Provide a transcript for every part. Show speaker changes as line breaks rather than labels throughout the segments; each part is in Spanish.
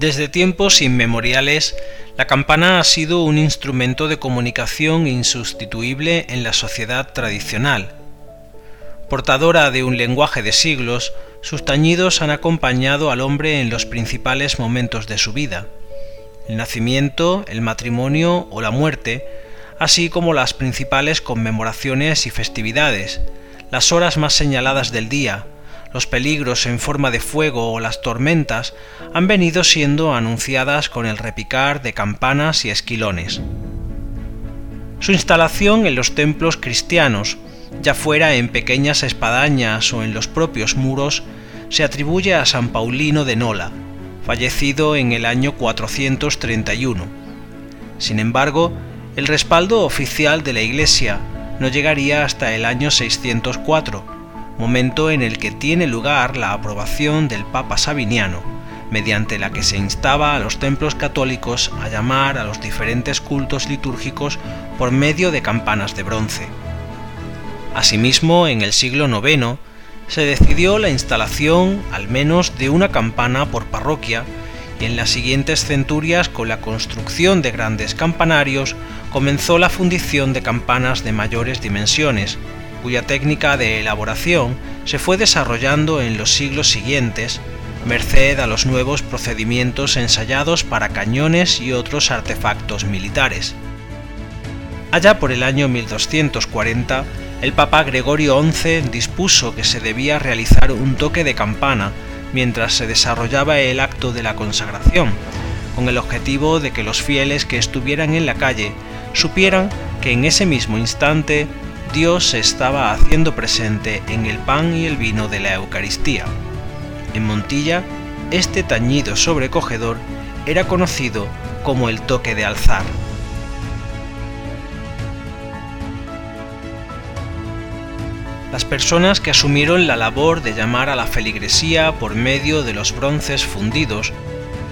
Desde tiempos inmemoriales, la campana ha sido un instrumento de comunicación insustituible en la sociedad tradicional. Portadora de un lenguaje de siglos, sus tañidos han acompañado al hombre en los principales momentos de su vida. El nacimiento, el matrimonio o la muerte, así como las principales conmemoraciones y festividades, las horas más señaladas del día, los peligros en forma de fuego o las tormentas han venido siendo anunciadas con el repicar de campanas y esquilones. Su instalación en los templos cristianos, ya fuera en pequeñas espadañas o en los propios muros, se atribuye a San Paulino de Nola, fallecido en el año 431. Sin embargo, el respaldo oficial de la Iglesia no llegaría hasta el año 604, momento en el que tiene lugar la aprobación del Papa Sabiniano, mediante la que se instaba a los templos católicos a llamar a los diferentes cultos litúrgicos por medio de campanas de bronce. Asimismo, en el siglo IX, se decidió la instalación al menos de una campana por parroquia y en las siguientes centurias con la construcción de grandes campanarios comenzó la fundición de campanas de mayores dimensiones, cuya técnica de elaboración se fue desarrollando en los siglos siguientes, merced a los nuevos procedimientos ensayados para cañones y otros artefactos militares. Allá por el año 1240, el Papa Gregorio XI dispuso que se debía realizar un toque de campana mientras se desarrollaba el acto de la consagración, con el objetivo de que los fieles que estuvieran en la calle supieran que en ese mismo instante Dios se estaba haciendo presente en el pan y el vino de la Eucaristía. En Montilla, este tañido sobrecogedor era conocido como el toque de alzar. Las personas que asumieron la labor de llamar a la feligresía por medio de los bronces fundidos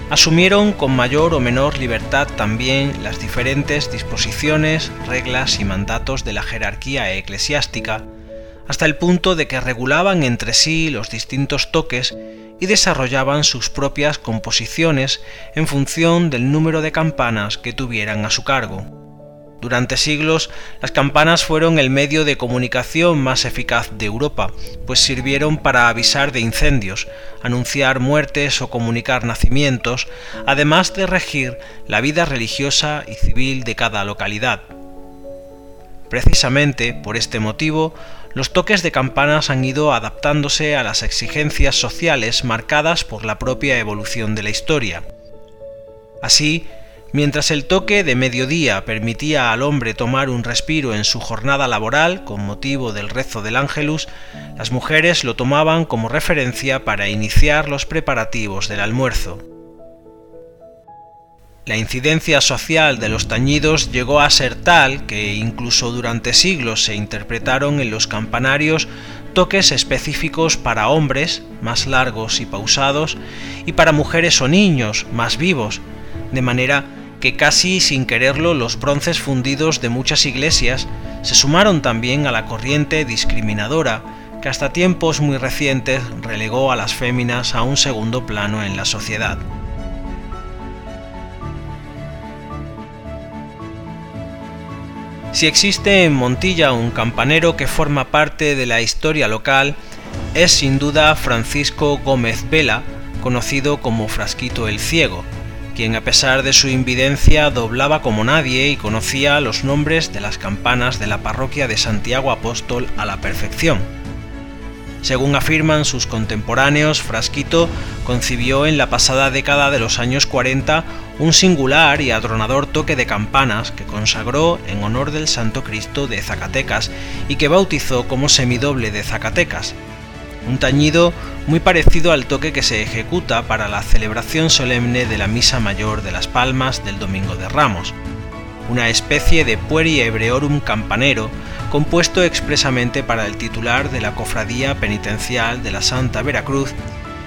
asumieron con mayor o menor libertad también las diferentes disposiciones, reglas y mandatos de la jerarquía eclesiástica, hasta el punto de que regulaban entre sí los distintos toques y desarrollaban sus propias composiciones en función del número de campanas que tuvieran a su cargo. Durante siglos, las campanas fueron el medio de comunicación más eficaz de Europa, pues sirvieron para avisar de incendios, anunciar muertes o comunicar nacimientos, además de regir la vida religiosa y civil de cada localidad. Precisamente por este motivo, los toques de campanas han ido adaptándose a las exigencias sociales marcadas por la propia evolución de la historia. Así, Mientras el toque de mediodía permitía al hombre tomar un respiro en su jornada laboral con motivo del rezo del ángelus, las mujeres lo tomaban como referencia para iniciar los preparativos del almuerzo. La incidencia social de los tañidos llegó a ser tal que incluso durante siglos se interpretaron en los campanarios toques específicos para hombres, más largos y pausados, y para mujeres o niños, más vivos, de manera que casi sin quererlo los bronces fundidos de muchas iglesias se sumaron también a la corriente discriminadora que hasta tiempos muy recientes relegó a las féminas a un segundo plano en la sociedad. Si existe en Montilla un campanero que forma parte de la historia local, es sin duda Francisco Gómez Vela, conocido como Frasquito el Ciego, quien a pesar de su invidencia doblaba como nadie y conocía los nombres de las campanas de la parroquia de Santiago Apóstol a la perfección. Según afirman sus contemporáneos, Frasquito concibió en la pasada década de los años 40 un singular y adronador toque de campanas que consagró en honor del Santo Cristo de Zacatecas y que bautizó como semidoble de Zacatecas, un tañido muy parecido al toque que se ejecuta para la celebración solemne de la Misa Mayor de las Palmas del Domingo de Ramos, una especie de pueri hebreorum campanero compuesto expresamente para el titular de la Cofradía Penitencial de la Santa Veracruz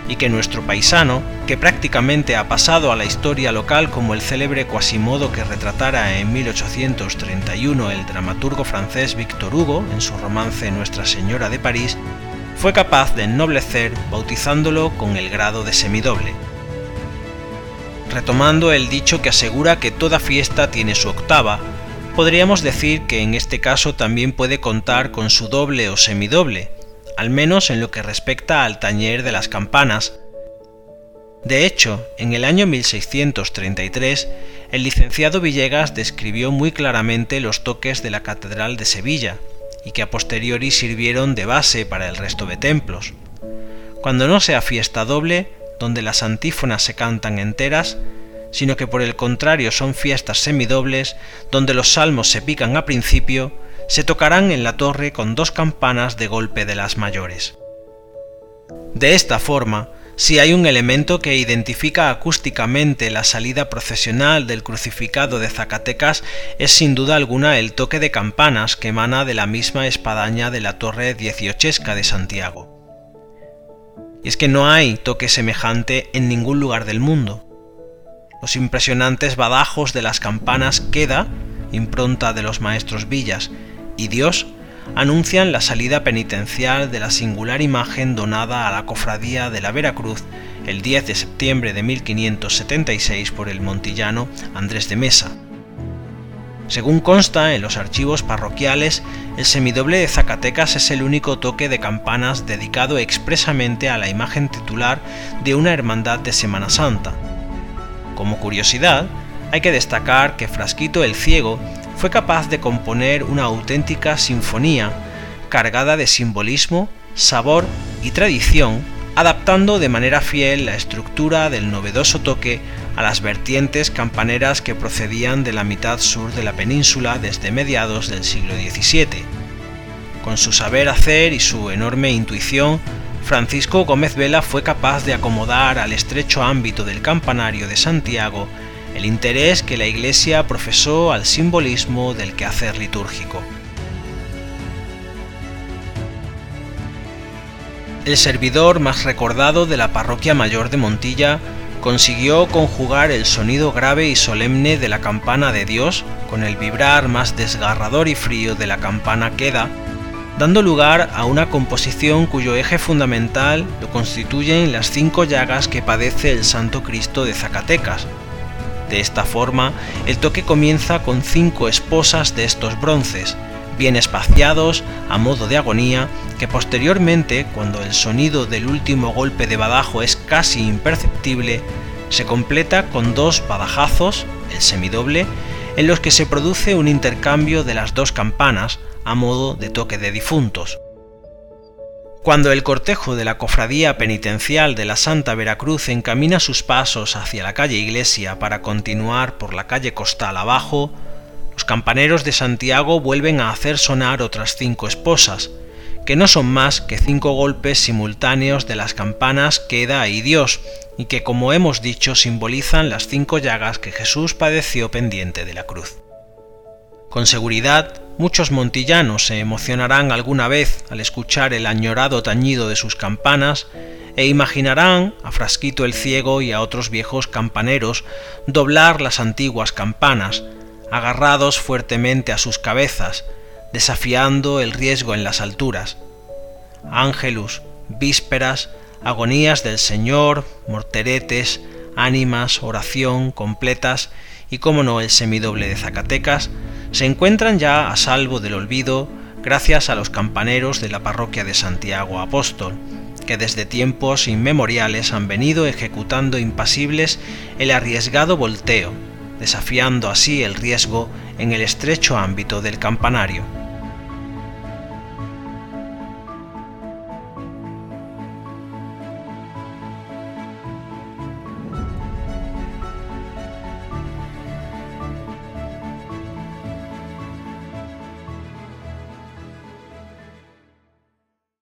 y que nuestro paisano, que prácticamente ha pasado a la historia local como el célebre Quasimodo que retratara en 1831 el dramaturgo francés Victor Hugo en su romance Nuestra Señora de París, fue capaz de ennoblecer bautizándolo con el grado de semidoble. Retomando el dicho que asegura que toda fiesta tiene su octava, podríamos decir que en este caso también puede contar con su doble o semidoble, al menos en lo que respecta al tañer de las campanas. De hecho, en el año 1633, el licenciado Villegas describió muy claramente los toques de la Catedral de Sevilla, y que a posteriori sirvieron de base para el resto de templos. Cuando no sea fiesta doble, donde las antífonas se cantan enteras, sino que por el contrario son fiestas semidobles, donde los salmos se pican a principio, se tocarán en la torre con dos campanas de golpe de las mayores. De esta forma, si hay un elemento que identifica acústicamente la salida procesional del crucificado de Zacatecas es sin duda alguna el toque de campanas que emana de la misma espadaña de la torre dieciochesca de Santiago. Y es que no hay toque semejante en ningún lugar del mundo. Los impresionantes badajos de las campanas queda, impronta de los maestros Villas, y Dios anuncian la salida penitencial de la singular imagen donada a la cofradía de la Veracruz el 10 de septiembre de 1576 por el montillano Andrés de Mesa. Según consta en los archivos parroquiales, el semidoble de Zacatecas es el único toque de campanas dedicado expresamente a la imagen titular de una hermandad de Semana Santa. Como curiosidad, hay que destacar que Frasquito el Ciego fue capaz de componer una auténtica sinfonía cargada de simbolismo, sabor y tradición, adaptando de manera fiel la estructura del novedoso toque a las vertientes campaneras que procedían de la mitad sur de la península desde mediados del siglo XVII. Con su saber hacer y su enorme intuición, Francisco Gómez Vela fue capaz de acomodar al estrecho ámbito del campanario de Santiago el interés que la Iglesia profesó al simbolismo del quehacer litúrgico. El servidor más recordado de la parroquia mayor de Montilla consiguió conjugar el sonido grave y solemne de la campana de Dios con el vibrar más desgarrador y frío de la campana queda, dando lugar a una composición cuyo eje fundamental lo constituyen las cinco llagas que padece el Santo Cristo de Zacatecas, de esta forma, el toque comienza con cinco esposas de estos bronces, bien espaciados a modo de agonía, que posteriormente, cuando el sonido del último golpe de badajo es casi imperceptible, se completa con dos badajazos, el semidoble, en los que se produce un intercambio de las dos campanas a modo de toque de difuntos. Cuando el cortejo de la Cofradía Penitencial de la Santa Veracruz encamina sus pasos hacia la calle Iglesia para continuar por la calle Costal abajo, los campaneros de Santiago vuelven a hacer sonar otras cinco esposas, que no son más que cinco golpes simultáneos de las campanas Queda y Dios, y que como hemos dicho simbolizan las cinco llagas que Jesús padeció pendiente de la cruz. Con seguridad, muchos montillanos se emocionarán alguna vez al escuchar el añorado tañido de sus campanas e imaginarán a Frasquito el Ciego y a otros viejos campaneros doblar las antiguas campanas, agarrados fuertemente a sus cabezas, desafiando el riesgo en las alturas. Ángelus, vísperas, agonías del Señor, morteretes, ánimas, oración, completas y, como no, el semidoble de Zacatecas, se encuentran ya a salvo del olvido gracias a los campaneros de la parroquia de Santiago Apóstol, que desde tiempos inmemoriales han venido ejecutando impasibles el arriesgado volteo, desafiando así el riesgo en el estrecho ámbito del campanario.